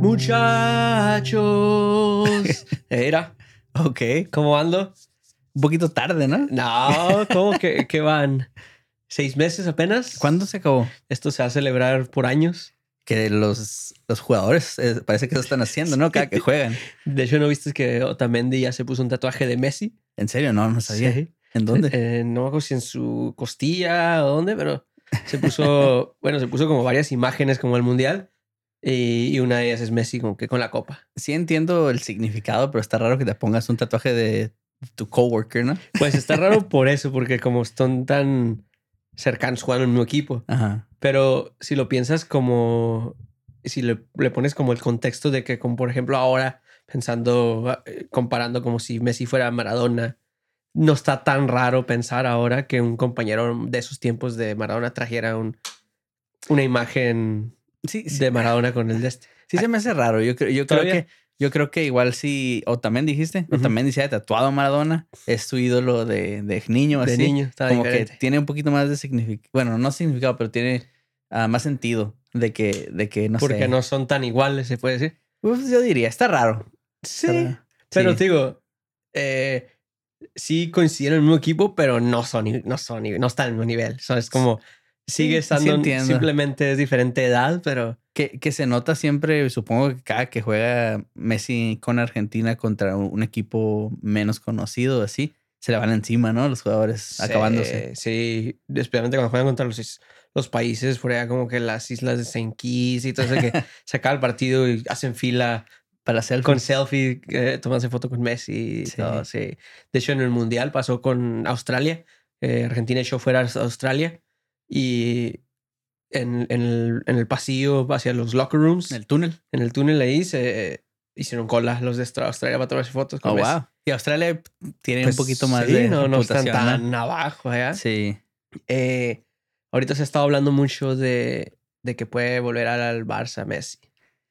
Muchachos. Era. Ok. ¿Cómo ando? Un poquito tarde, ¿no? No, ¿cómo que, que van? ¿Seis meses apenas? ¿Cuándo se acabó? Esto se va a celebrar por años. Que los, los jugadores eh, parece que lo están haciendo, ¿no? Cada que juegan. De hecho, ¿no viste que Otamendi ya se puso un tatuaje de Messi? ¿En serio? No, no sabía. Sí. ¿En dónde? Eh, no acuerdo si en su costilla o dónde, pero se puso, bueno, se puso como varias imágenes como el mundial y, una de ellas es Messi como que con la copa. Sí entiendo el significado, pero está raro que te pongas un tatuaje de tu coworker, ¿no? Pues está raro por eso, porque como están tan cercanos jugando en un equipo. Ajá. Pero si lo piensas como, si le, le pones como el contexto de que, como por ejemplo ahora, pensando, eh, comparando como si Messi fuera Maradona, no está tan raro pensar ahora que un compañero de esos tiempos de Maradona trajera un, una imagen Sí, sí. de Maradona con el de este. Sí se me hace raro. Yo, creo- yo creo que yo creo que igual si o también dijiste, o Ujú. también se ha tatuado Maradona, es tu ídolo de, de niño De así. niño, está como diferente. que tiene un poquito más de significado, bueno, no significado, pero tiene ah, más sentido de que de que no Porque sé. no son tan iguales, se puede decir. Pues yo diría, está raro. Sí. Está raro. Pero Sí. digo, eh, sí coinciden en el mismo equipo, pero no son, no son, no están en el mismo nivel. Es como, sigue Sí, sí estando, entiendo. simplemente es diferente edad, pero Que, que se nota siempre, supongo que cada que juega Messi con Argentina contra un, equipo menos conocido, así, se le van encima, ¿no? Los jugadores acabándose. Sí, especialmente cuando juegan contra los, los países por allá, como que las islas de Saint Kitts y todo eso, que se acaba el partido y hacen fila Para hacer con selfie, eh, tomándose foto con Messi y Sí. todo, sí. De hecho, en el Mundial pasó con Australia. eh, Argentina echó fuera a Australia y en, en el, en el pasillo hacia los locker rooms, en el túnel. en el túnel ahí, se hicieron cola los de Australia para tomarse fotos con Oh, Messi. wow. Y Australia tiene Pues, un poquito más sí, de no, no están reputación, ¿no? tan abajo allá. Sí. Eh, ahorita se ha estado hablando mucho de, de que puede volver al Barça Messi.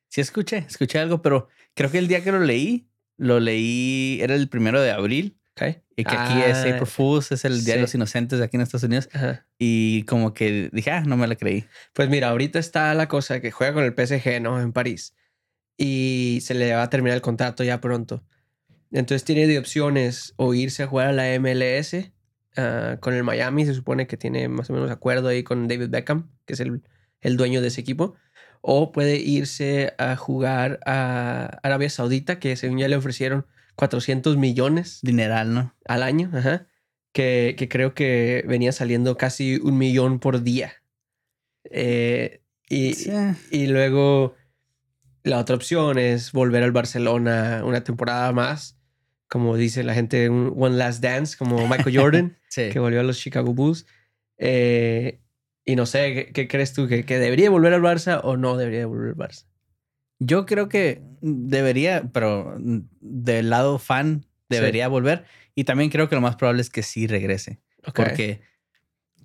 Sí, escuché, escuché algo, pero creo que el día que lo leí, lo leí, era el primero de abril. ¿ok? Y que aquí es Ah, April Fools, es el Día de sí. los Inocentes aquí en Estados Unidos. ajá. Y como que dije, ah, no me la creí. Pues mira, ahorita está la cosa que juega con el PSG, ¿no? En París. Y se le va a terminar el contrato ya pronto. Entonces tiene de opciones o irse a jugar a la MLS ah, con el Miami. Se supone que tiene más o menos acuerdo ahí con David Beckham, que es el, el dueño de ese equipo. O puede irse a jugar a Arabia Saudita, que según ya le ofrecieron 400 millones Dineral, ¿no? al año, ajá, que, que creo que venía saliendo casi un millón por día. Eh, y, Sí. y luego la otra opción es volver al Barcelona una temporada más, como dice la gente, un One Last Dance, como Michael Jordan, Sí. que volvió a los Chicago Bulls. Eh, y no sé, ¿qué, qué crees tú? ¿Que, ¿Que debería volver al Barça o no debería volver al Barça? Yo creo que debería, pero del lado fan debería volver. Y también creo que lo más probable es que sí regrese. Porque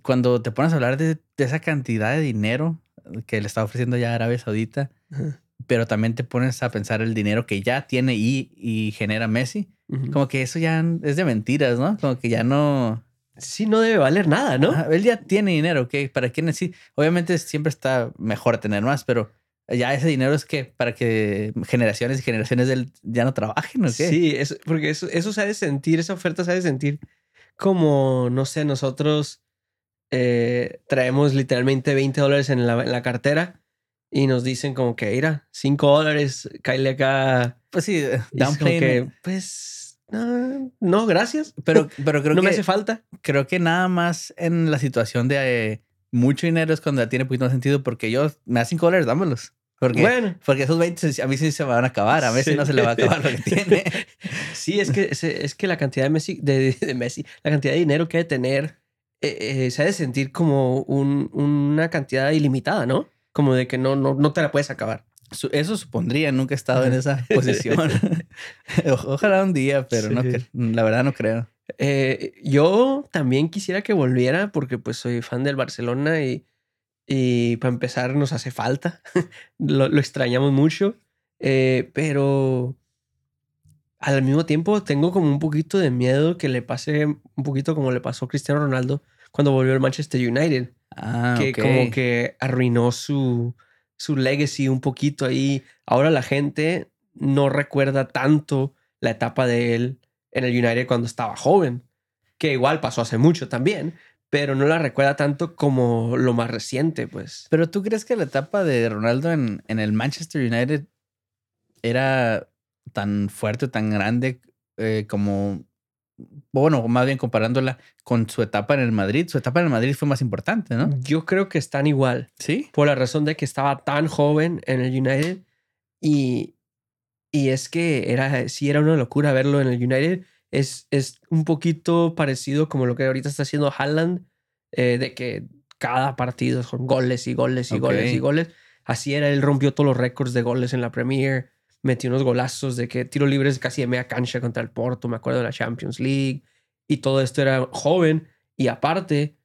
cuando te pones a hablar de, de esa cantidad de dinero que le está ofreciendo ya Arabia Saudita, pero también te pones a pensar el dinero que ya tiene y, y genera Messi, como que eso ya es de mentiras, ¿no? Como que ya no... Sí, no debe valer nada, ¿no? Ajá, él ya tiene dinero, ¿ok? ¿Para qué necesita? Obviamente siempre está mejor tener más, pero ya ese dinero es que para que generaciones y generaciones de él ya no trabajen, ¿o qué? Sí, eso, porque eso, eso se ha de sentir, esa oferta se ha de sentir como, no sé, nosotros eh, traemos literalmente 20 dólares en la, en la cartera y nos dicen como que, mira, 5 dólares, cállale acá. Pues sí, down que, pues, no, no, gracias. Pero, pero creo no que me hace falta. creo que nada más en la situación de eh, mucho dinero es cuando tiene poquito más sentido porque yo me da 5 dólares, dámelos. Porque, Bueno, porque esos 20 se- a mí sí se van a acabar, a Messi Sí. no se le va a acabar lo que tiene. sí, es que, es, es que la cantidad de Messi, de, de Messi, la cantidad de dinero que ha de tener, eh, eh, se ha de sentir como un- una cantidad ilimitada, ¿no? Como de que no, no, no te la puedes acabar. Eso supondría, nunca he estado en esa posición. Ojalá un día, pero no, Sí. la verdad no creo. Eh, yo también quisiera que volviera porque pues soy fan del Barcelona y, y para empezar nos hace falta. lo, lo extrañamos mucho. Eh, pero al mismo tiempo tengo como un poquito de miedo que le pase un poquito como le pasó a Cristiano Ronaldo cuando volvió al Manchester United. Ah, que como que arruinó su, su legacy un poquito ahí. Ahora la gente no recuerda tanto la etapa de él en el United cuando estaba joven, que igual pasó hace mucho también, pero no la recuerda tanto como lo más reciente, pues. Pero tú crees que la etapa de Ronaldo en, en el Manchester United era tan fuerte, tan grande eh, como, bueno, más bien comparándola con su etapa en el Madrid. Su etapa en el Madrid fue más importante, ¿no? Yo creo que están igual. Sí. Por la razón de que estaba tan joven en el United y, y es que era, sí era una locura verlo en el United. Es, es un poquito parecido como lo que ahorita está haciendo Haaland, eh, de que cada partido son goles y goles y goles y goles. Así era, él rompió todos los récords de goles en la Premier metió unos golazos de que tiro libres casi de media cancha contra el Porto, me acuerdo de la Champions League. Y todo esto era joven y aparte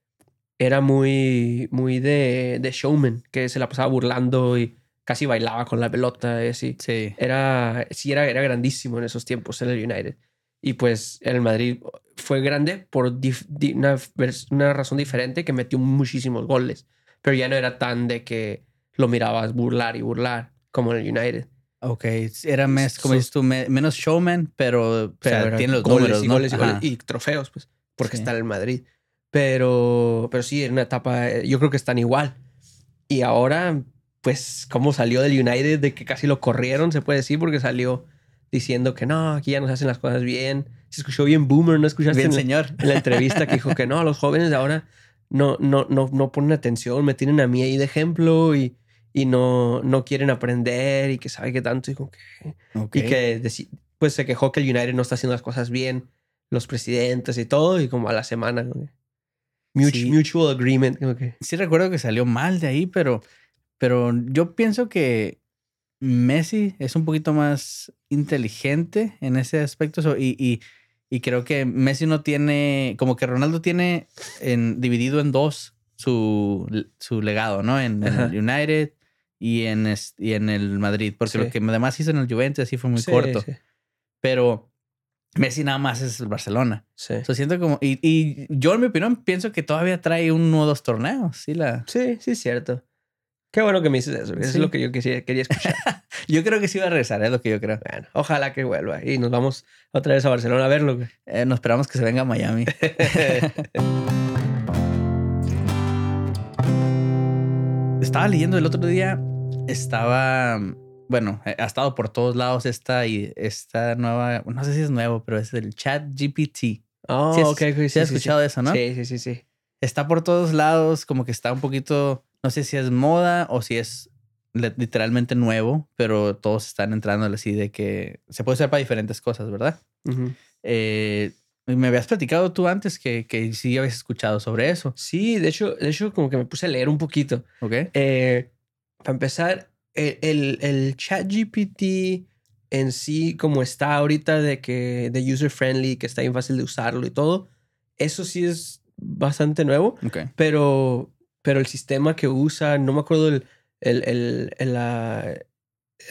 era muy, muy de, de showman, que se la pasaba burlando y casi bailaba con la pelota. Y Sí. Era, sí era, era grandísimo en esos tiempos en el United. Y pues en el Madrid fue grande por una, una razón diferente que metió muchísimos goles. Pero ya no era tan de que lo mirabas burlar y burlar como en el United. Ok, era más, como dices tú, menos showman, pero, pero tiene los números, y, ¿no? goles, y, goles, y trofeos, pues, porque está en Madrid. Pero, pero sí, en una etapa, eh, yo creo que están igual. Y ahora, pues, cómo salió del United, de que casi lo corrieron, se puede decir, porque salió diciendo que no, aquí ya no se hacen las cosas bien. Se escuchó bien boomer, ¿no escuchaste? Bien, en, señor. en la entrevista que dijo que no, los jóvenes de ahora no, no, no, no ponen atención, me tienen a mí ahí de ejemplo y y no, no quieren aprender y que sabe que tanto y, que, y que pues se quejó que el United no está haciendo las cosas bien, los presidentes y todo, y como a la semana, mutual, agreement. Sí recuerdo que salió mal de ahí, pero, pero yo pienso que Messi es un poquito más inteligente en ese aspecto y, y, y creo que Messi no tiene, como que Ronaldo tiene en, dividido en dos su, su legado, ¿no? En, en el United y en, y en el Madrid, porque lo que además hizo en el Juventus así fue muy corto. Pero Messi nada más es el Barcelona. Sí. siento como, y, y, yo en mi opinión pienso que todavía trae uno o dos torneos. Sí, la... sí, sí, es cierto. Qué bueno que me dices eso. Eso es lo que yo quería, quería escuchar. yo creo que sí va a regresar, es lo que yo creo. Bueno, ojalá que vuelva. Y nos vamos otra vez a Barcelona a verlo. Eh, nos esperamos que se venga a Miami. Estaba leyendo el otro día estaba, bueno, eh, ha estado por todos lados esta, y esta nueva, no sé si es nuevo, pero es el chat GPT. Oh, ¿Sí ok. Sí, sí, has escuchado eso, ¿no? Sí, sí, sí, sí. Está por todos lados, como que está un poquito, no sé si es moda o si es literalmente nuevo, pero todos están entrando así de que se puede usar para diferentes cosas, ¿verdad? eh, me habías platicado tú antes que, que sí habías escuchado sobre eso. Sí, de hecho, de hecho, como que me puse a leer un poquito. Ok. Eh, para empezar, el, el, chat GPT en sí, como está ahorita de que de user friendly, que está bien fácil de usarlo y todo, eso sí es bastante nuevo. Pero, pero el sistema que usa, no me acuerdo el, el, el, la,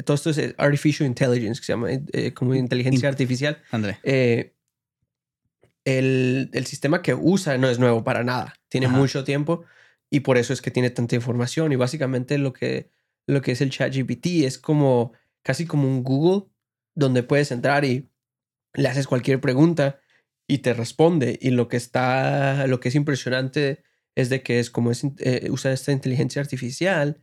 todo esto es artificial intelligence, que se llama eh, como inteligencia artificial. André. Eh, el, el, sistema que usa no es nuevo para nada. Tiene mucho tiempo y por eso es que tiene tanta información. Y básicamente lo que, lo que es el ChatGPT es como casi como un Google donde puedes entrar y le haces cualquier pregunta y te responde. Y lo que está, lo que es impresionante es de que es como es, eh, usa esta inteligencia artificial,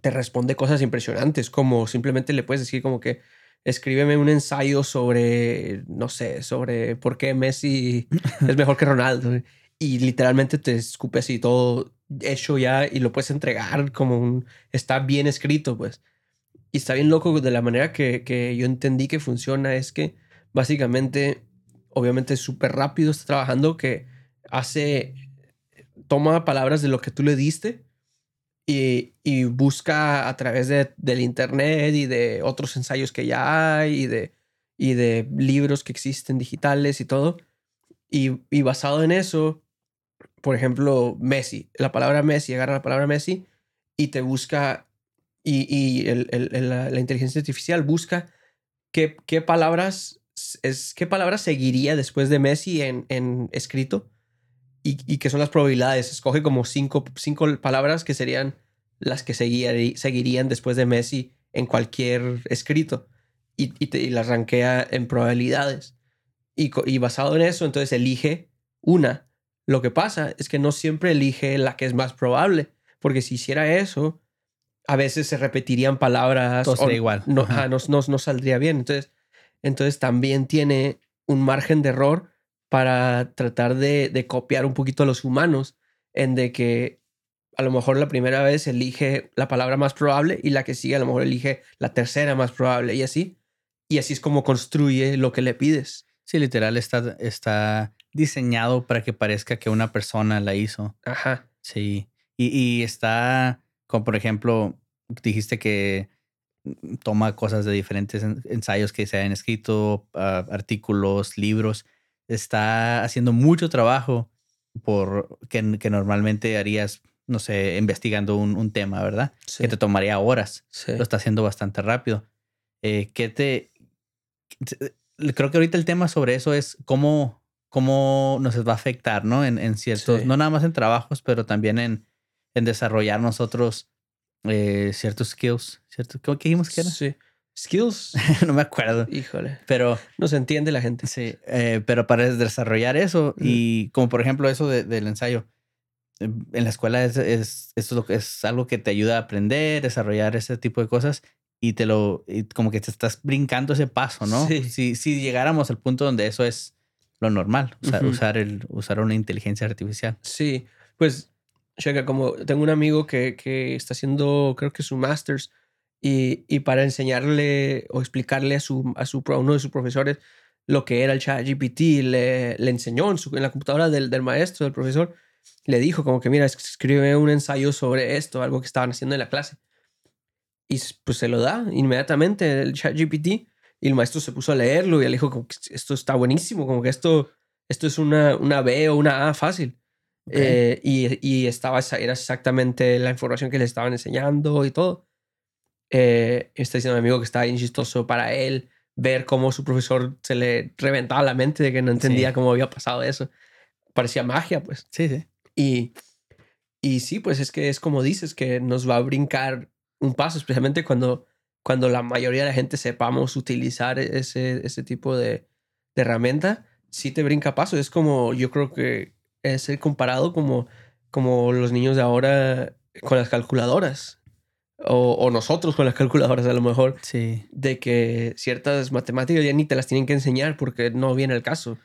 te responde cosas impresionantes, como simplemente le puedes decir como que escríbeme un ensayo sobre, no sé, sobre por qué Messi es mejor que Ronaldo y literalmente te escupe así todo hecho ya y lo puedes entregar como un... Está bien escrito, pues. Y está bien loco de la manera que, que yo entendí que funciona es que básicamente, obviamente es súper rápido, está trabajando que hace... Toma palabras de lo que tú le diste y, y busca a través de, del internet y de otros ensayos que ya hay y de, y de libros que existen digitales y todo. Y, y basado en eso, por ejemplo, Messi, la palabra Messi, agarra la palabra Messi y te busca, y, y el, el, la, inteligencia artificial busca qué, qué, palabras, es, qué palabras seguiría después de Messi en, en escrito y, y qué son las probabilidades. Escoge como cinco, cinco palabras que serían las que seguirí- seguirían después de Messi en cualquier escrito y, y, te- y las rankea en probabilidades. Y, y basado en eso, entonces elige una. Lo que pasa es que no siempre elige la que es más probable, porque si hiciera eso, a veces se repetirían palabras. Todo o sería igual. No, Ajá. ajá, no, no- no saldría bien. Entonces, entonces también tiene un margen de error para tratar de, de copiar un poquito a los humanos, en de que a lo mejor la primera vez elige la palabra más probable y la que sigue a lo mejor elige la tercera más probable y así. Y así es como construye lo que le pides. Sí, literal está, está diseñado para que parezca que una persona la hizo. Ajá. Sí. Y, y está, como por ejemplo, dijiste que toma cosas de diferentes en- ensayos que se han escrito, ah, artículos, libros. Está haciendo mucho trabajo por que, que normalmente harías, no sé, investigando un, un tema, ¿verdad? Sí. Que te tomaría horas. sí. Lo está haciendo bastante rápido. Eh, ¿Qué te- Creo que ahorita el tema sobre eso es cómo, cómo nos va a afectar, ¿no? En, en ciertos, Sí. no nada más en trabajos, pero también en, en desarrollar nosotros eh, ciertos skills. ¿cierto? ¿Cómo que dijimos que era? Sí. Skills. no me acuerdo. Híjole. Pero No se entiende la gente. sí, eh, pero para desarrollar eso Mm. y como por ejemplo eso de- del ensayo, eh, en la escuela es, es, es, lo que, es algo que te ayuda a aprender, desarrollar ese tipo de cosas y te lo, y como que te estás brincando ese paso, ¿no? Sí. Si, si llegáramos al punto donde eso es lo normal, usar, el, usar una inteligencia artificial. Sí, pues, checa, como tengo un amigo que, que está haciendo, creo que su master's, y, y para enseñarle o explicarle a, su, a, su, a uno de sus profesores lo que era el chat GPT, le, le enseñó en, su, en la computadora del, del maestro, del profesor, le dijo como que, mira, es- escribe un ensayo sobre esto, algo que estaban haciendo en la clase. Y pues se lo da inmediatamente el chat GPT, y el maestro se puso a leerlo y él dijo como que esto está buenísimo, como que esto, esto es una, una B o una A fácil. Eh, y, y estaba, era exactamente la información que le estaban enseñando y todo. Eh, está diciendo mi amigo que estaba bien chistoso para él ver cómo su profesor se le reventaba la mente de que no entendía Sí. cómo había pasado eso. Parecía magia, pues. Sí, sí. Y, y sí, pues es que es como dices, que nos va a brincar un paso, especialmente cuando, cuando la mayoría de la gente sepamos utilizar ese, ese tipo de, de herramienta, sí te brinca paso. Es como, yo creo que es el comparado como, como los niños de ahora con las calculadoras. O, o nosotros con las calculadoras a lo mejor, Sí. de que ciertas matemáticas ya ni te las tienen que enseñar porque no viene el caso.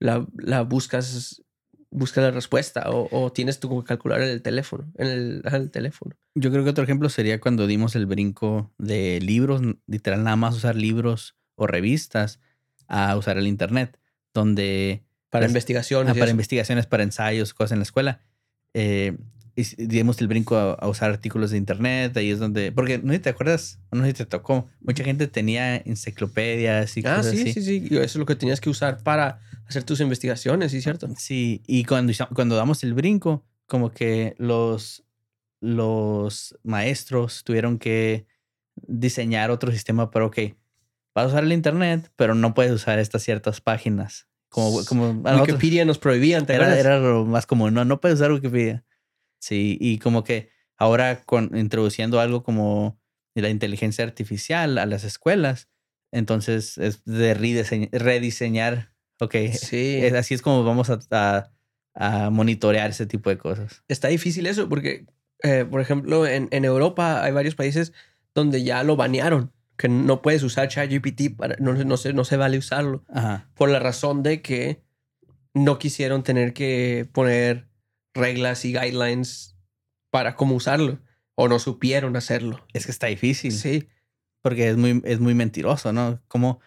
La, la buscas, buscas la respuesta o, o tienes que calcular en el teléfono, en el, ajá, en el teléfono. Yo creo que otro ejemplo sería cuando dimos el brinco de libros, literal nada más usar libros o revistas a usar el internet, donde Para Las- investigaciones. ah, para eso. investigaciones, para ensayos, cosas en la escuela. Eh, y dimos el brinco a, a usar artículos de internet, ahí es donde, porque no sé si te acuerdas, no sé si te tocó, mucha gente tenía enciclopedias y Ah, cosas sí, así. sí, sí. Y Eso es lo que tenías que usar para hacer tus investigaciones, ¿sí? ¿Cierto? Sí, y cuando, cuando damos el brinco, como que los, los maestros tuvieron que diseñar otro sistema para, ok, vas a usar el internet, pero no puedes usar estas ciertas páginas. Como, como Wikipedia nos prohibían, ¿te era, era lo más común, no, no puedes usar Wikipedia. Sí, y como que ahora con, introduciendo algo como la inteligencia artificial a las escuelas, entonces es de redise- rediseñar, ok, Sí. es- así es como vamos a, a- a monitorear ese tipo de cosas. Está difícil eso porque, eh, por ejemplo, en, en Europa hay varios países donde ya lo banearon, que no puedes usar ChatGPT, para, no, no, se, no se vale usarlo, Ajá. por la razón de que no quisieron tener que poner reglas y guidelines para cómo usarlo, o no supieron hacerlo. Es que está difícil, Sí, porque es muy, es muy mentiroso, ¿no? Como,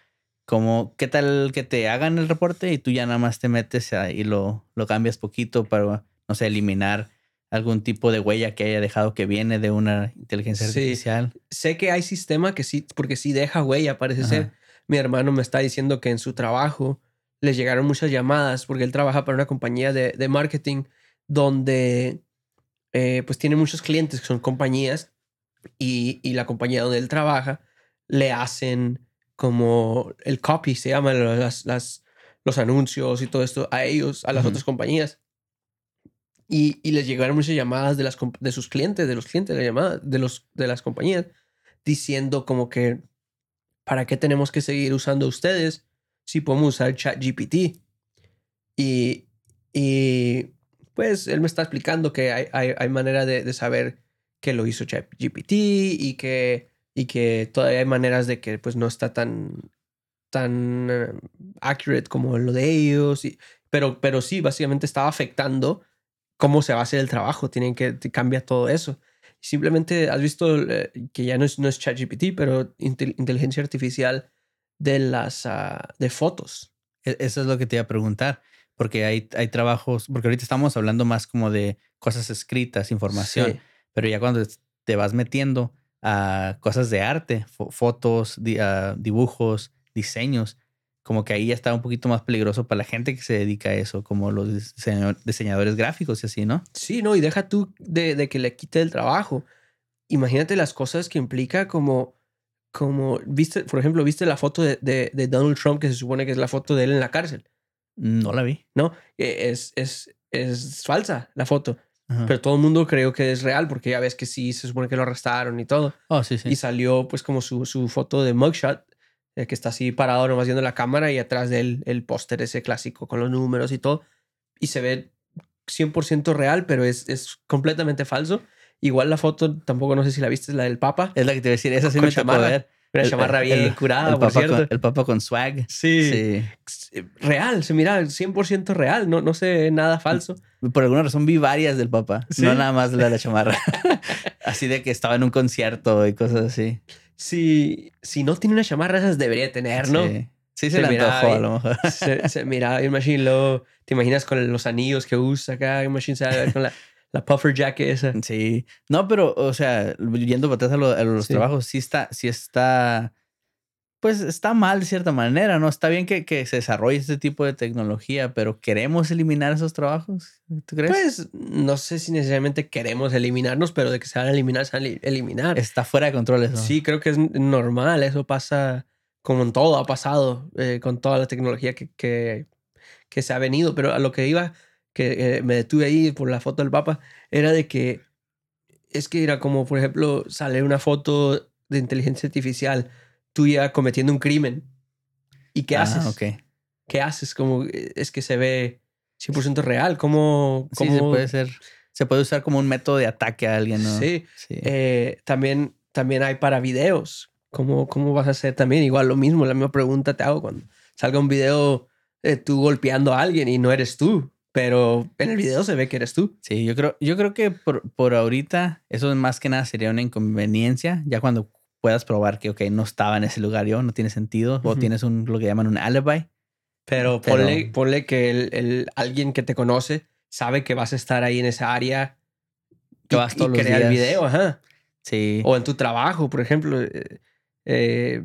como, ¿qué tal que te hagan el reporte y tú ya nada más te metes ahí y lo, lo cambias poquito para, no sé, eliminar algún tipo de huella que haya dejado que viene de una inteligencia Sí. artificial? sé que hay sistema que sí, porque sí deja huella, parece Ajá. ser. Mi hermano me está diciendo que en su trabajo les llegaron muchas llamadas porque él trabaja para una compañía de, de marketing donde eh, pues tiene muchos clientes que son compañías y, y la compañía donde él trabaja le hacen como el copy, se llama, las, las- los anuncios y todo esto a ellos, a las otras compañías. Y, y les llegaron muchas llamadas de, las, de sus clientes, de los clientes de la llamada, de, los, de las compañías, diciendo como que, ¿para qué tenemos que seguir usando ustedes si podemos usar ChatGPT? Y, y pues él me está explicando que hay, hay, hay manera de, de saber que lo hizo ChatGPT y que, y que todavía hay maneras de que pues no está tan, tan eh, accurate como lo de ellos. Y, pero, pero sí, básicamente estaba afectando cómo se va a hacer el trabajo. Tienen que te cambia todo eso. Simplemente has visto eh, que ya no es, no es ChatGPT, pero intel- inteligencia artificial de las ah, de fotos. E- Eso es lo que te iba a preguntar, porque hay, hay trabajos, porque ahorita estamos hablando más como de cosas escritas, información, Sí. pero ya cuando te vas metiendo a cosas de arte, fo- fotos, di- dibujos, diseños, como que ahí ya está un poquito más peligroso para la gente que se dedica a eso, como los diseño- diseñadores gráficos y así, ¿no? Sí, no, y deja tú de, de que le quite el trabajo. Imagínate las cosas que implica como, como, viste, por ejemplo, viste la foto de, de, de Donald Trump, que se supone que es la foto de él en la cárcel, No la vi. ¿no? Eh, Es, es, es falsa la foto, Ajá. pero todo el mundo creyó que es real, porque ya ves que sí, se supone que lo arrestaron y todo. oh, sí, sí. Y salió pues como su, su foto de mugshot, eh, que está así parado nomás viendo la cámara y atrás de él el póster ese clásico con los números y todo. Y se ve 100% real, pero es, es completamente falso. Igual la foto, tampoco no sé si la viste, es la del Papa. Es la que te iba a decir, esa sí me tocó ver. Una chamarra bien el- curada, el por papa cierto. con, el papa con swag. Sí. Sí. Real, se mira 100% real, no, no ve nada falso. Por alguna razón vi varias del Papa, ¿Sí? no nada más la de la chamarra. así de que estaba en un concierto y cosas así. Si, si no tiene una chamarra, esas debería tener, ¿no? Sí, Sí se, Se le miraba antojó a bien. lo mejor. se, se mira bien machine luego te imaginas con los anillos que usa acá machine se va a ver con la, la puffer jacket esa Sí. No, pero, o sea, yendo para atrás a, lo- a los Sí. trabajos, sí está, sí está, pues está mal de cierta manera, ¿no? Está bien que, que se desarrolle este tipo de tecnología, pero ¿queremos eliminar esos trabajos? ¿Tú crees? pues no sé si necesariamente queremos eliminarnos pero de que se van a eliminar se van a eli- eliminar está fuera de control eso. sí creo que es normal eso pasa como en todo ha pasado eh, con toda la tecnología que, que, que se ha venido pero a lo que iba que eh, me detuve ahí por la foto del papa era de que es que era como por ejemplo sale una foto de inteligencia artificial tuya cometiendo un crimen y qué Ah, haces ok. ¿qué haces? Como eh, es que se ve 100% real. ¿Cómo, Sí, cómo- se puede ser, se puede usar como un método de ataque a alguien, ¿no? Sí. Sí. Eh, también, también hay para videos. ¿Cómo, ¿Cómo vas a hacer también? Igual lo mismo, la misma pregunta te hago cuando salga un video de tú golpeando a alguien y no eres tú, pero en el video se ve que eres tú. Sí, yo creo, yo creo que por, por ahorita eso más que nada sería una inconveniencia. Ya cuando puedas probar que, ok, no estaba en ese lugar yo, no tiene sentido, o tienes un, lo que llaman un alibi. Pero, Pero- Ponle, ponle que el, el- alguien que te conoce sabe que vas a estar ahí en esa área Que y- vas y todos los crea el días. video, ajá. Sí. O en tu trabajo, por ejemplo, eh, eh,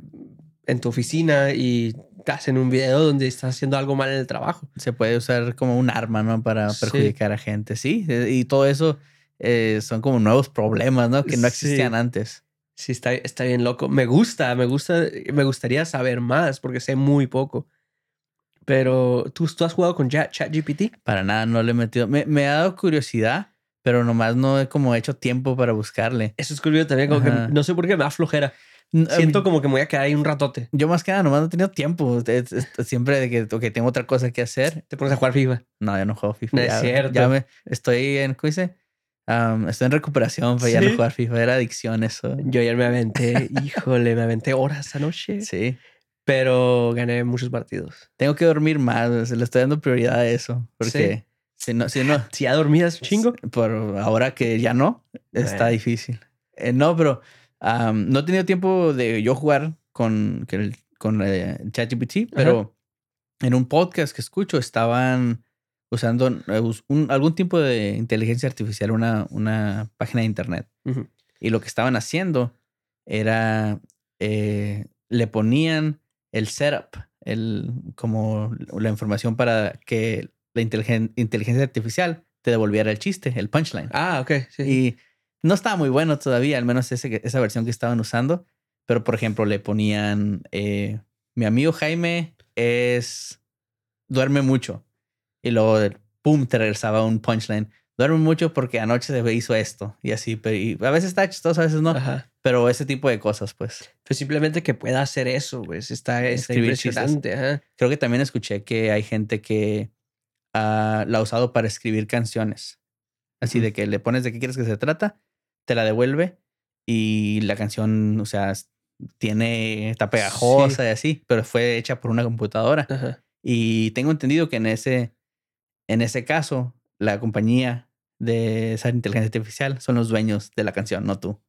en tu oficina y te hacen un video donde estás haciendo algo mal en el trabajo. Se puede usar como un arma, ¿no? Para Sí. perjudicar a gente. Sí. Y todo eso eh, son como nuevos problemas, ¿no? Que no Sí. existían antes. Sí, está, está bien loco. Me gusta, me gusta, me gustaría saber más porque sé muy poco. Pero tú, tú has jugado con Chat- ChatGPT. Para nada, no le he metido. Me, me ha dado curiosidad, pero nomás no he como hecho tiempo para buscarle. Eso es curioso también, como Ajá. que no sé por qué me da flojera. Siento como que me voy a quedar ahí un ratote. Yo más que nada nomás no he tenido tiempo. Es- es- siempre de que ok, tengo otra cosa que hacer. Te pones a jugar FIFA. No, ya no juego FIFA. No es ya, cierto. ya me, estoy en, ¿cómo dice? Am, estoy en recuperación para ya no ¿Sí? jugar FIFA. Era adicción eso. Yo ayer me aventé, híjole, me aventé horas anoche. Sí. Pero gané muchos partidos. Tengo que dormir más. Le estoy dando prioridad a eso. Porque si no, si no, Si ya dormías chingo. por ahora que ya no, está Bueno. difícil. Eh, no, pero am, no he tenido tiempo de yo jugar con, con eh, ChatGPT, pero en un podcast que escucho estaban usando eh, un- algún tipo de inteligencia artificial, una, una página de internet. Y lo que estaban haciendo era, eh, le ponían el setup, el, como la información para que la inteligen- inteligencia artificial te devolviera el chiste, el punchline. Ah, ok. Sí. Y no estaba muy bueno todavía, al menos ese, esa versión que estaban usando. Pero, por ejemplo, le ponían, eh, mi amigo Jaime es, duerme mucho. Y luego, pum, te regresaba un punchline. duerme mucho porque anoche se hizo esto y así. Pero y a veces está chistoso, a veces no. Ajá. Pero ese tipo de cosas, pues. Pues simplemente que pueda hacer eso, pues está, está impresionante. Ajá. Creo que también escuché que hay gente que ah, la ha usado para escribir canciones. Así de que le pones de qué quieres que se trata, te la devuelve y la canción, o sea, tiene, está pegajosa y así, pero fue hecha por una computadora. Ajá. Y tengo entendido que en ese, en ese caso, la compañía de esa inteligencia artificial son los dueños de la canción, no tú,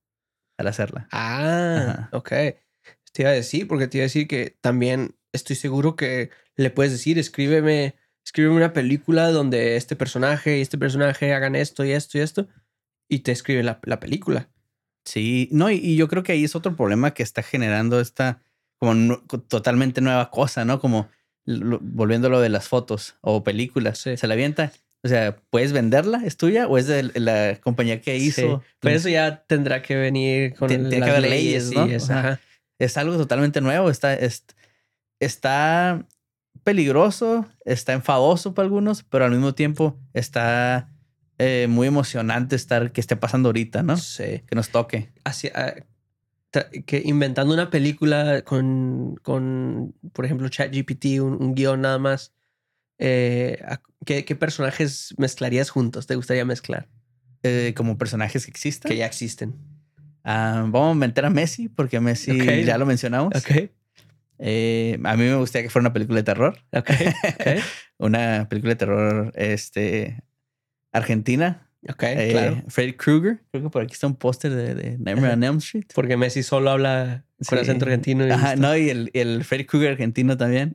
al hacerla. Ah, Ajá. ok. Te iba a decir, porque te iba a decir que también estoy seguro que le puedes decir, escríbeme, escríbeme una película donde este personaje y este personaje hagan esto y esto y esto, y te escribe la, la película. Sí, no, y, y yo creo que ahí es otro problema que está generando esta como totalmente nueva cosa, ¿no? Como lo- volviendo a lo de las fotos o películas. Sí. Se la avienta. O sea, ¿puedes venderla? ¿Es tuya o es de la compañía que hizo? Sí, Pero eso ya tendrá que venir con que las haber leyes, ¿no? ajá. Es algo totalmente nuevo. Está, es- está peligroso, está enfadoso para algunos, pero al mismo tiempo está eh, muy emocionante estar que esté pasando ahorita, ¿no? Sí. Que nos toque. Así, ah, que inventando una película con, con por ejemplo, ChatGPT, un, un guion nada más. eh, ¿qué, qué personajes mezclarías juntos? ¿Te gustaría mezclar? eh, como personajes que existan. Que ya existen. Ah, vamos a meter a Messi porque Messi ya lo mencionamos. Ok. Eh, a mí me gustaría que fuera una película de terror. Ok. Ok. Una película de terror este, argentina. Ok. Eh, claro. Freddy Krueger. Creo que por aquí está un póster de, de Nightmare on Elm Street. Porque Messi solo habla con Sí. acento argentino. y Ajá, no, y el, el Freddy Krueger argentino también.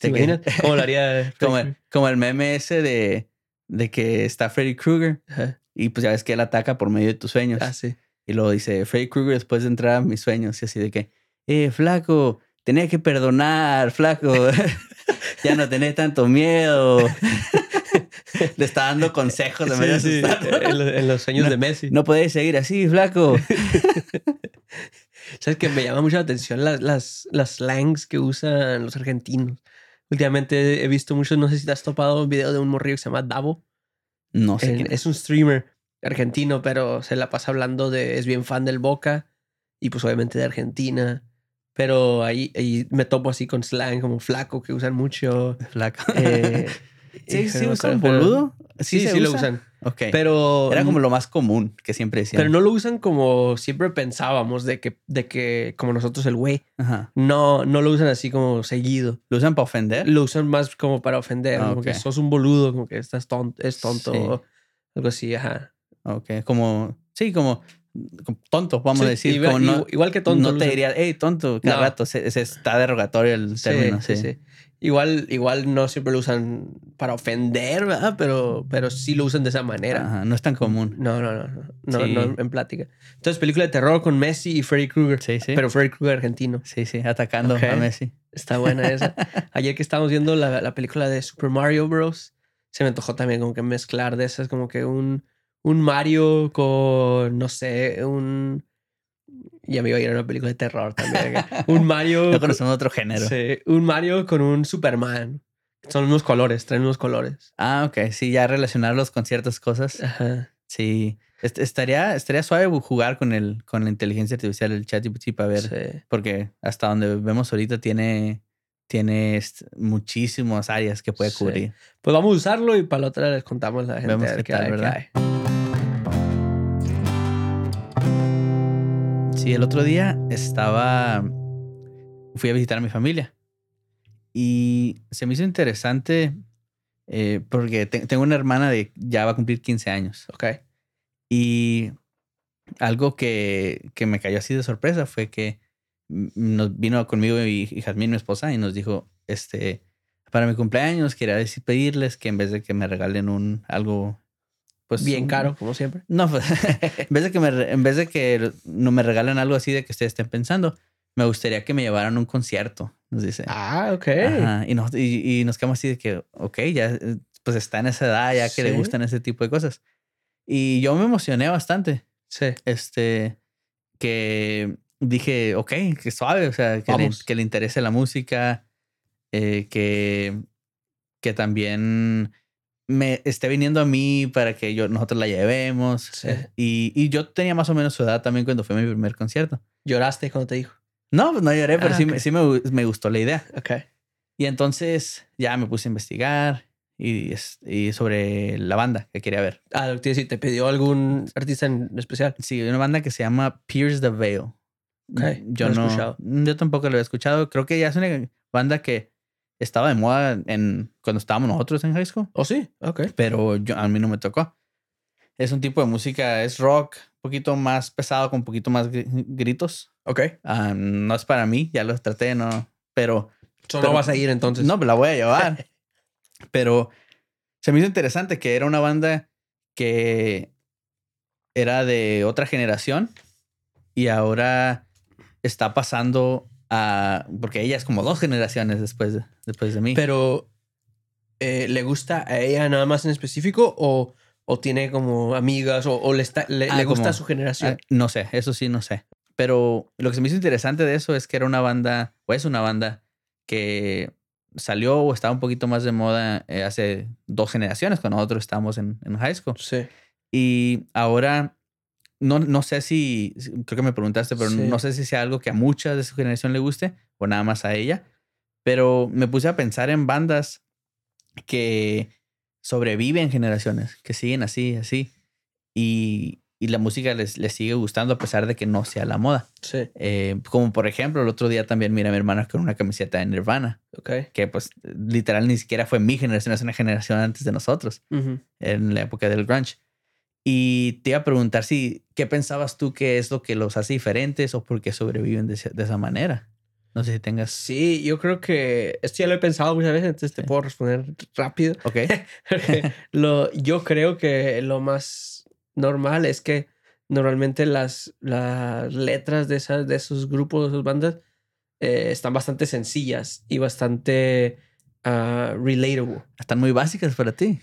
¿Te imaginas? ¿Cómo lo haría? Como el, como el meme ese de, de que está Freddy Krueger Ajá. y pues ya ves que él ataca por medio de tus sueños. Ah, sí. Y luego dice, Freddy Krueger después de entrar a mis sueños. Y así de que, eh, flaco, tenés que perdonar, flaco. ya no tenés tanto miedo. Le está dando consejos de medio Sí, sí, en, lo- en los sueños de Messi. No podéis seguir así, flaco. ¿Sabes que Me llama mucho la atención las, las, las slangs que usan los argentinos. Últimamente he visto muchos, no sé si te has topado un video de un morrillo que se llama Davo. No sé es un streamer argentino, pero se la pasa hablando de, es bien fan del Boca y pues obviamente de Argentina. Pero ahí, ahí me topo así con slang como flaco que usan mucho. Flaco. eh, sí, sí usan boludo. Sí, sí, se lo usa? usan. Ok. Pero Era como lo más común que siempre decían. pero no lo usan como siempre pensábamos de que, de que como nosotros el güey. Ajá. No, no lo usan así como seguido. ¿Lo usan para ofender? Lo usan más como para ofender, Ah, como que sos un boludo, como que estás tonto, es tonto, Sí. o algo así, ajá. Ok. Como, sí, como, tonto, vamos a Sí, decir. igual, como no, igual- que tonto. no te diría, hey, tonto, cada No. rato. Se, se está derogatorio el Sí, término. sí, sí. Igual, igual no siempre lo usan para ofender, ¿verdad? Pero, pero sí lo usan de esa manera. Ajá, no es tan común. No, no, no, no, no, Sí. no en plática. Entonces, película de terror con Messi y Freddy Krueger. Sí, sí. Pero Freddy Krueger argentino. sí, sí, atacando a Messi. Está buena esa. Ayer que estábamos viendo la, la película de Super Mario Bros. Se me antojó también como que mezclar de esas, como que un, un Mario con, no sé, un... Ya me iba a ir a una película de terror también. Un Mario... No con- conocemos otro género. sí, un Mario con un Superman. Son los mismos colores, traen mismos colores. Ah, ok. Sí, ya relacionarlos con ciertas cosas. Ajá. Sí. Est- estaría, estaría suave jugar con el, con la inteligencia artificial, el ChatGPT, para ver. Sí. Porque hasta donde vemos ahorita tiene, tiene muchísimas áreas que puede Sí. cubrir. Pues vamos a usarlo y para la otra les contamos a la gente. Vemos a qué tal, ¿verdad? hay. Sí, el otro día estaba. Fui a visitar a mi familia. Y se me hizo interesante eh, porque te- tengo una hermana de ya va a cumplir 15 años. Ok. Y algo que, que me cayó así de sorpresa fue que nos vino conmigo y, y Jazmín, mi esposa, y nos dijo: Este, para mi cumpleaños, quería decir, pedirles que en vez de que me regalen un algo. Pues, Bien caro, como siempre. no, pues, en vez de que me, en vez de que no me regalen algo así de que ustedes estén pensando, me gustaría que me llevaran a un concierto, nos dice. Ah, ok. Ajá, Y, nos, y, y nos quedamos así de que, ok, ya eh, pues está en esa edad, ya que le Sí. gustan ese tipo de cosas. Y yo me emocioné bastante. Sí. Este, que dije, ok, que suave, o sea, que, le, que le interese la música, eh, que, que también me esté viniendo a mí para que yo, nosotros la llevemos. Sí. Eh, Y, y yo tenía más o menos su edad también cuando fue mi primer concierto. ¿Lloraste cuando te dijo? No, no lloré, pero Ah, sí, ok. me- sí me, me gustó la idea. Ok. Y entonces ya me puse a investigar y, y sobre la banda que quería ver. Ah, lo que te ¿te pidió algún artista en especial? Sí, una banda que se llama Pierce the Veil. Ok, Yo no no, yo tampoco lo he escuchado. Creo que ya es una banda que estaba de moda en cuando estábamos nosotros en high school, ¿Oh, sí? Ok. pero yo, a mí no me tocó. Es un tipo de música, es rock, un poquito más pesado, con un poquito más gri- gritos. Ok. Ah, no es para mí, ya los traté, no. Pero So, Pero- no vas a ir entonces. no, me la voy a llevar. pero se me hizo interesante que era una banda que era de otra generación y ahora está pasando a. Porque ella es como dos generaciones después de, después de mí. Pero, eh, ¿le gusta a ella nada más en específico o, o tiene como amigas o, o le, está, le, Ah, le gusta como- su generación? Ah, no sé, eso sí, no sé. Pero lo que se me hizo interesante de eso es que era una banda, o es una banda que salió o estaba un poquito más de moda eh, hace dos generaciones, cuando nosotros estábamos en, en high school. sí. Y ahora, no, no sé si, creo que me preguntaste, pero Sí. no sé si sea algo que a mucha de su generación le guste o nada más a ella. Pero me puse a pensar en bandas que sobreviven generaciones, que siguen así, así. Y, y la música les, les sigue gustando a pesar de que no sea la moda. Sí. Eh, como por ejemplo, el otro día también mira a mi hermana con una camiseta de Nirvana, Ok. que pues literal ni siquiera fue mi generación, es una generación antes de nosotros en la época del grunge. Y te iba a preguntar si, ¿qué pensabas tú que es lo que los hace diferentes o por qué sobreviven de, esa- de esa manera? No sé si tengas... Sí, yo creo que esto ya lo he pensado muchas veces, entonces te Sí. puedo responder rápido. Ok. lo, yo creo que lo más normal es que normalmente las, las letras de, esas, de esos grupos, de esas bandas, eh, están bastante sencillas y bastante ah, relatable. Están muy básicas para ti.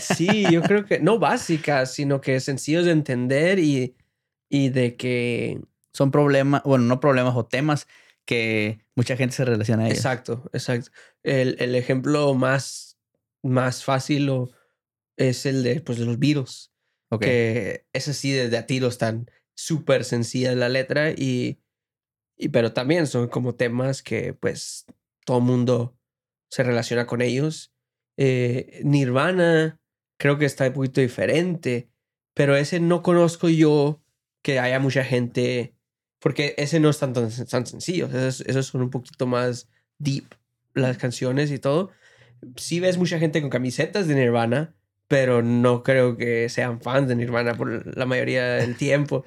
Sí, yo creo que no básicas, sino que sencillos de entender y, y de que... Son problemas, bueno, no problemas o temas que mucha gente se relaciona a ellos. Exacto, exacto. El, el ejemplo más, más fácil o- es el de, pues, de los Beatles. Ok. que es así desde a tiros tan súper sencilla la letra y, y pero también son como temas que pues todo mundo se relaciona con ellos. Eh, Nirvana creo que está un poquito diferente, pero ese no conozco yo que haya mucha gente, porque ese no es tan, tan, tan sencillo, esos, esos son un poquito más deep las canciones y todo. Sí ves mucha gente con camisetas de Nirvana, pero no creo que sean fans de Nirvana por la mayoría del tiempo.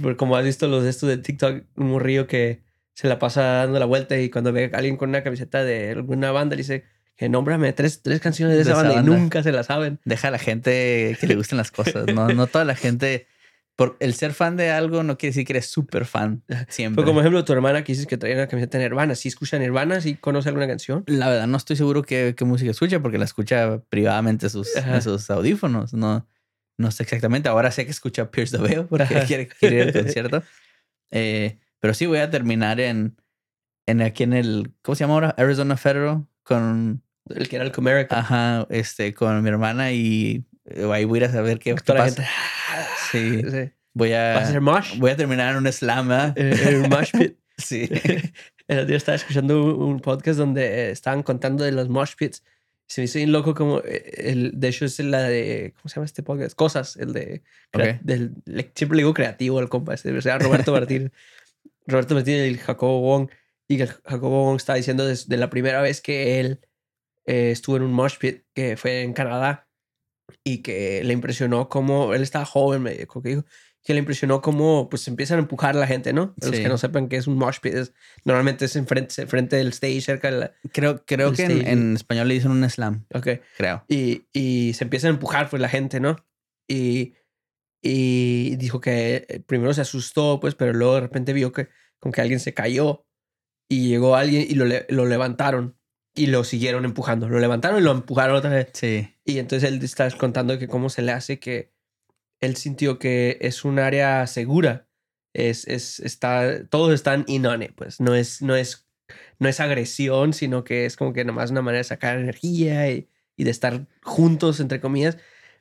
Por como has visto los de estos de TikTok, un morrillo que se la pasa dando la vuelta y cuando ve a alguien con una camiseta de alguna banda le dice que nómbrame tres, tres canciones de De esa, banda, banda. y nunca se la saben. Deja a la gente que le gusten las cosas. No, no toda la gente... Por el ser fan de algo no quiere decir que eres súper fan siempre. Pero como ejemplo, tu hermana que dices que traía una camiseta Nirvana, ¿sí escucha Nirvana? ¿Sí conoce alguna canción? La verdad, no estoy seguro qué, qué música escucha porque la escucha privadamente en sus, en sus audífonos. No, no sé exactamente. Ahora sé que escucha Pierce the Veil porque quiere, quiere ir al concierto. Eh, pero sí voy a terminar en, en aquí en el, ¿cómo se llama ahora? Arizona Federal con, El que era el Comerica. ajá, este, con mi hermana y eh, ahí voy a ir a saber qué, Toda la pasa. gente. Sí. Sí. Voy a, ¿Vas a hacer mosh? voy a terminar en un slam, ¿verdad? En un mosh pit. Sí. El otro día estaba escuchando un podcast donde eh, estaban contando de los mosh pits. Se me hizo bien loco como... eh, El, de hecho, es la de... ¿Cómo se llama este podcast? Cosas. El de... crea- Ok. del, siempre le digo creativo al compa. este, O sea, Roberto Martín. Roberto Martín y el Jacobo Wong. Y que el Jacobo Wong estaba diciendo desde de la primera vez que él eh, estuvo en un mosh pit, que fue en Canadá. Y que le impresionó cómo... Él estaba joven, me dijo que dijo que le impresionó cómo pues empiezan a empujar a la gente, ¿no? Para Los que no sepan qué es un mosh pit, es, normalmente es enfrente, enfrente del stage, cerca de la... Creo, creo que en, español le dicen un slam, Ok. creo. Y, y se empiezan a empujar pues la gente, ¿no? Y, y dijo que eh, primero se asustó, pues, pero luego de repente vio que como que alguien se cayó y llegó alguien y lo, lo levantaron y lo siguieron empujando. Lo levantaron y lo empujaron otra vez. Sí. Y entonces él está contando que cómo se le hace que él sintió que es un área segura. Es, es, está, todos están in on it, pues. No es, no es, no es agresión, sino que es como que nomás una manera de sacar energía y, de estar juntos, entre comillas.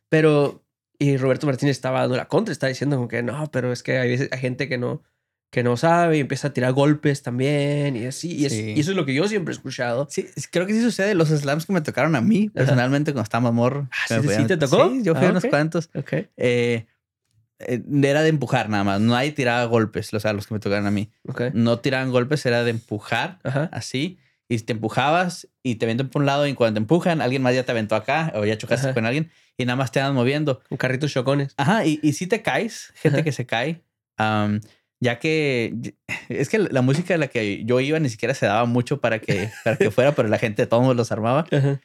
Pero, y Roberto Martínez estaba dando la contra, estaba diciendo como que no, pero es que hay, veces, hay gente que no, que no sabe y empieza a tirar golpes también y así. Y, es- Sí. y eso es lo que yo siempre he escuchado. Sí, creo que sí sucede. Los slams que me tocaron a mí, personalmente, cuando estaba morro. Ah, ¿sí- sí podían- te tocó? Sí, yo fui Ah, a unos cuantos. Ok. Eh, eh, era de empujar nada más. No hay tiraba golpes, o sea, los que me tocaron a mí. Ok. No tiraban golpes, era de empujar Ajá. así. Y te empujabas y te aventan por un lado y cuando te empujan, alguien más ya te aventó acá o ya chocaste Ajá. con alguien y nada más te van moviendo. Un carrito chocones. Ajá, y, y si te caes, gente Ajá. que se cae, am, ya que es que la música de la que yo iba ni siquiera se daba mucho para que, para que fuera, pero la gente de todos los armaba. Ajá.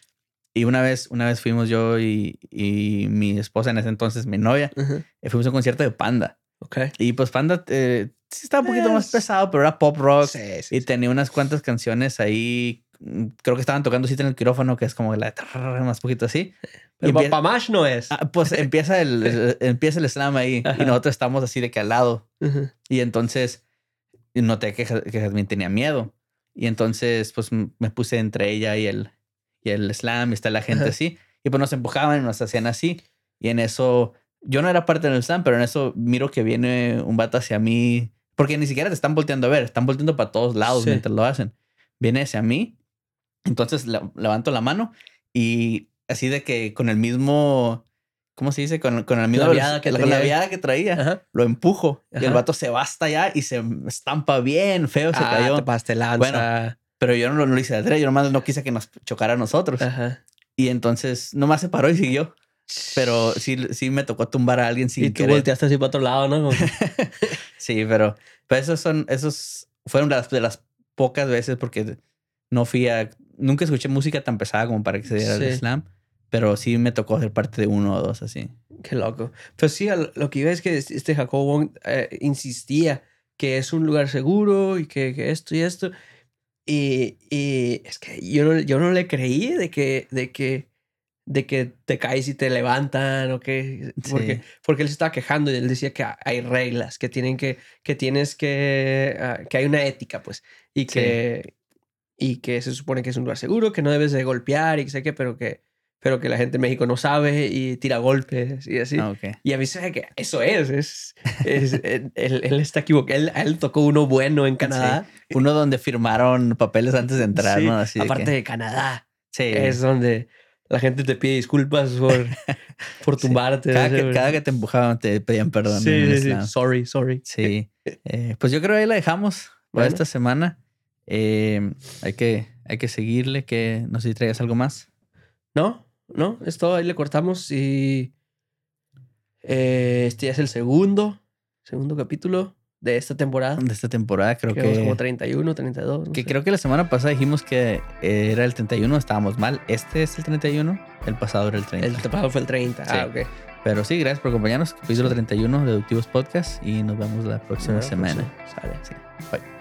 Y una vez, una vez fuimos yo y, y mi esposa en ese entonces, mi novia, Ajá. eh, fuimos a un concierto de Panda. Ok. Y pues Panda eh, sí estaba un poquito más Es- pesado, pero era pop rock. Sí, sí, Y tenía unas cuantas canciones ahí. Creo que estaban tocando cita en el quirófano, que es como la más poquito así. Pero y pa- empie- pa' más no es. Ah, pues empieza el, el- empieza el slam ahí Ajá. y nosotros estamos así de que al lado. Ajá. Y entonces noté que, que Jazmín tenía miedo. Y entonces pues me puse entre ella y el, y el slam y está la gente Ajá. así. Y pues nos empujaban y nos hacían así. Y en eso, yo no era parte del slam, pero en eso miro que viene un vato hacia mí. Porque ni siquiera te están volteando a ver, están volteando para todos lados Sí. mientras lo hacen. Viene hacia mí. Entonces la- levanto la mano y así de que con el mismo... ¿Cómo se dice? Con, con la misma viada que la viada que traía Ajá. lo empujo y el Ajá. vato se hasta allá y se estampa bien feo, se Ah, cayó. te lanza. Pero yo no, lo- no lo hice de yo nomás no quise que nos chocara a nosotros. Ajá. Y entonces nomás se paró y siguió. Pero sí, sí me tocó tumbar a alguien sin y tú querer. volteaste así para otro lado, ¿no? Sí, pero, pero esos son, esos fueron las de las pocas veces porque no fui a, nunca escuché música tan pesada como para que se diera el Sí. slam. Pero sí me tocó ser parte de uno o dos así. Qué loco. Pero sí, al- lo que iba es que este Jacobo Wong eh, insistía que es un lugar seguro y que, que esto y esto. Y, y es que yo no, yo no le creí de que, de que, de que te caes y te levantan o que... Porque, Sí. porque él se estaba quejando y él decía que hay reglas, que tienen que, que tienes que, ah, que hay una ética, pues, y que, y que se supone que es un lugar seguro, que no debes de golpear y que sé qué, pero que, pero que la gente en México no sabe y tira golpes y así. Ah, ok. Y a mí se que eso es, es, es- él, él está equivocado, él, él tocó uno bueno en Canadá. Uno donde firmaron papeles antes de entrar, Sí, ¿no? Así de aparte que- de Canadá, sí. es donde la gente te pide disculpas por, por Sí. tumbarte. Cada, no sé, que, cada que te empujaban te pedían perdón. Sí, sí, sí. Sorry, sorry. Sí. Eh, pues yo creo que ahí la dejamos para Bueno. esta semana. Eh, hay, que, hay que seguirle, que no sé si traigas algo más. No, no, es todo. Ahí le cortamos y eh, este ya es el segundo, segundo capítulo de esta temporada. De esta temporada creo que vamos que... como 31, 32. no Que sé. creo que la semana pasada dijimos que era el 31, estábamos mal. Este es el 31, el pasado era el 30. El pasado fue el 30. Ah, Sí. ok. Pero sí, gracias por acompañarnos. Capítulo 31 de Deductivos Podcast y nos vemos la próxima semana. sí, sale. Sí. Bye.